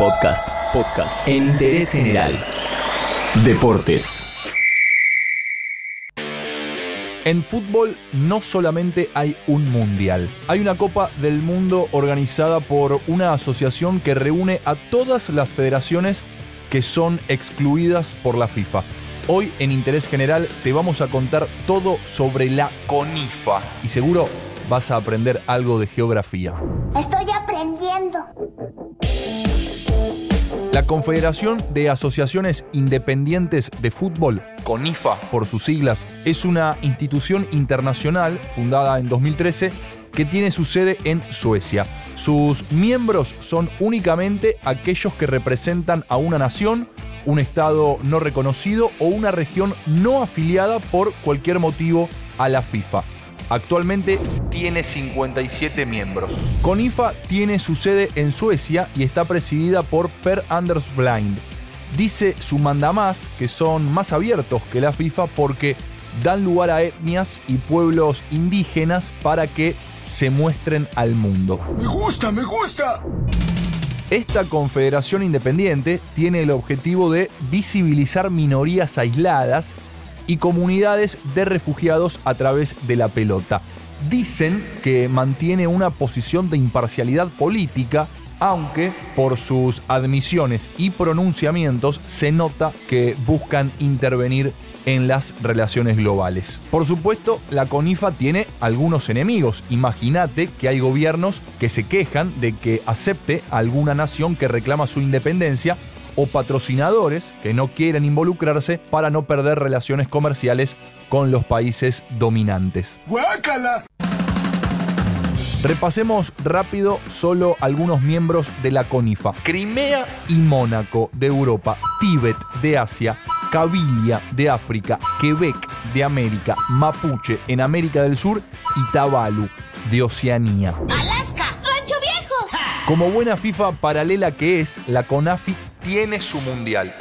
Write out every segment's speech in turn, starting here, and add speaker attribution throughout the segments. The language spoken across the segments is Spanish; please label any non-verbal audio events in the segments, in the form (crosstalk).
Speaker 1: Podcast, podcast en interés general. Deportes.
Speaker 2: En fútbol no solamente hay un mundial, hay una Copa del Mundo organizada por una asociación que reúne a todas las federaciones que son excluidas por la FIFA. Hoy en Interés General te vamos a contar todo sobre la CONIFA y seguro vas a aprender algo de geografía.
Speaker 3: Estoy aprendiendo.
Speaker 2: La Confederación de Asociaciones Independientes de Fútbol, CONIFA por sus siglas, es una institución internacional fundada en 2013 que tiene su sede en Suecia. Sus miembros son únicamente aquellos que representan a una nación, un estado no reconocido o una región no afiliada por cualquier motivo a la FIFA. Actualmente tiene 57 miembros. CONIFA tiene su sede en Suecia y está presidida por Per Anders Blind. Dice su mandamás que son más abiertos que la FIFA porque dan lugar a etnias y pueblos indígenas para que se muestren al mundo.
Speaker 4: Me gusta, me gusta.
Speaker 2: Esta confederación independiente tiene el objetivo de visibilizar minorías aisladas y comunidades de refugiados a través de la pelota. Dicen que mantiene una posición de imparcialidad política, aunque por sus admisiones y pronunciamientos se nota que buscan intervenir en las relaciones globales. Por supuesto, la CONIFA tiene algunos enemigos. Imagínate que hay gobiernos que se quejan de que acepte alguna nación que reclama su independencia o patrocinadores que no quieren involucrarse para no perder relaciones comerciales con los países dominantes.
Speaker 4: ¡Guácala!
Speaker 2: Repasemos rápido solo algunos miembros de la CONIFA. Crimea y Mónaco de Europa, Tíbet de Asia, Cabilia de África, Quebec de América, Mapuche en América del Sur y Tabalu de Oceanía.
Speaker 3: Alaska, Rancho Viejo.
Speaker 2: Como buena FIFA paralela que es, la CONAFI tiene su mundial.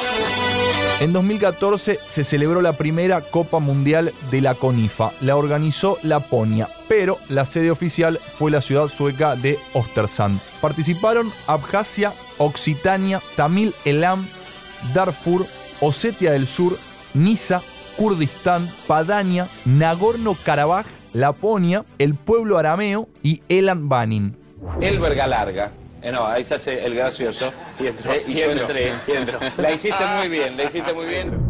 Speaker 2: En 2014 se celebró la primera Copa Mundial de la CONIFA. La organizó Laponia, pero la sede oficial fue la ciudad sueca de Ostersund. Participaron Abjasia, Occitania, Tamil Elam, Darfur, Osetia del Sur, Nisa, Kurdistán, Padania, Nagorno-Karabaj, Laponia, el pueblo arameo y Elan Banin.
Speaker 5: El verga larga. Eh, no, ahí se hace el gracioso. Y, yo entré. y entro. La hiciste muy bien, la hiciste muy bien.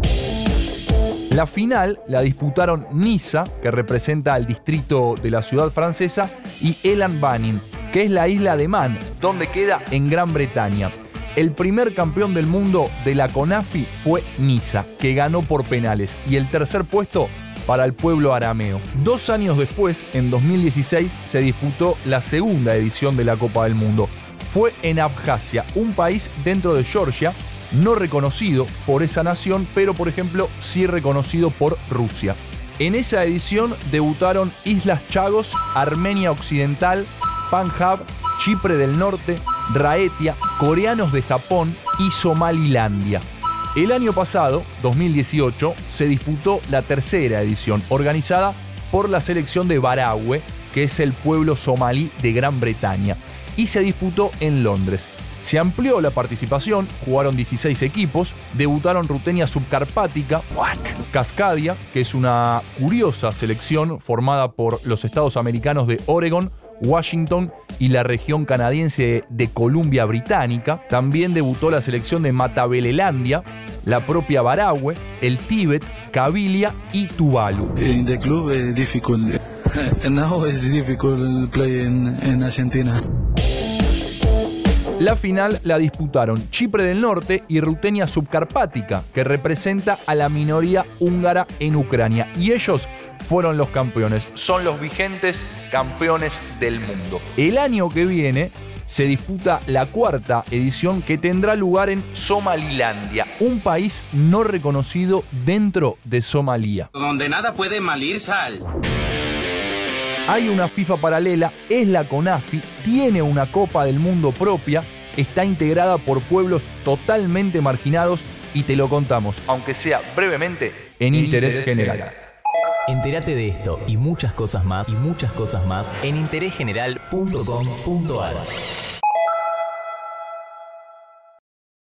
Speaker 2: La final la disputaron Niza, que representa al distrito de la ciudad francesa, y Elan Banin, que es la isla de Man, donde queda en Gran Bretaña. El primer campeón del mundo de la CONAFI fue Niza, que ganó por penales, y el tercer puesto para el pueblo arameo. Dos años después, en 2016, se disputó la segunda edición de la Copa del Mundo. Fue en Abjasia, un país dentro de Georgia, no reconocido por esa nación, pero por ejemplo sí reconocido por Rusia. En esa edición debutaron Islas Chagos, Armenia Occidental, Panjab, Chipre del Norte, Raetia, coreanos de Japón y Somalilandia. El año pasado, 2018, se disputó la tercera edición, organizada por la selección de Barahue, que es el pueblo somalí de Gran Bretaña, y se disputó en Londres. Se amplió la participación, jugaron 16 equipos, debutaron Rutenia Subcarpática, Cascadia, que es una curiosa selección formada por los estados americanos de Oregon, Washington y la región canadiense de Columbia Británica. También debutó la selección de Matabelelandia, la propia Barahue, el Tíbet, Cabilia y Tuvalu.
Speaker 6: In the club is difficult. (laughs) Now it's difficult play in, in Argentina.
Speaker 2: La final la disputaron Chipre del Norte y Rutenia Subcarpática, que representa a la minoría húngara en Ucrania. Y ellos fueron los campeones, son los vigentes campeones del mundo. El año que viene se disputa la cuarta edición que tendrá lugar en Somalilandia, un país no reconocido dentro de Somalia.
Speaker 7: Donde nada puede malir sal.
Speaker 2: Hay una FIFA paralela, es la CONAFI, tiene una Copa del Mundo propia, está integrada por pueblos totalmente marginados y te lo contamos, aunque sea brevemente, en, interés, general.
Speaker 1: Entérate de esto y muchas cosas más y muchas cosas más en interésgeneral.com.ar.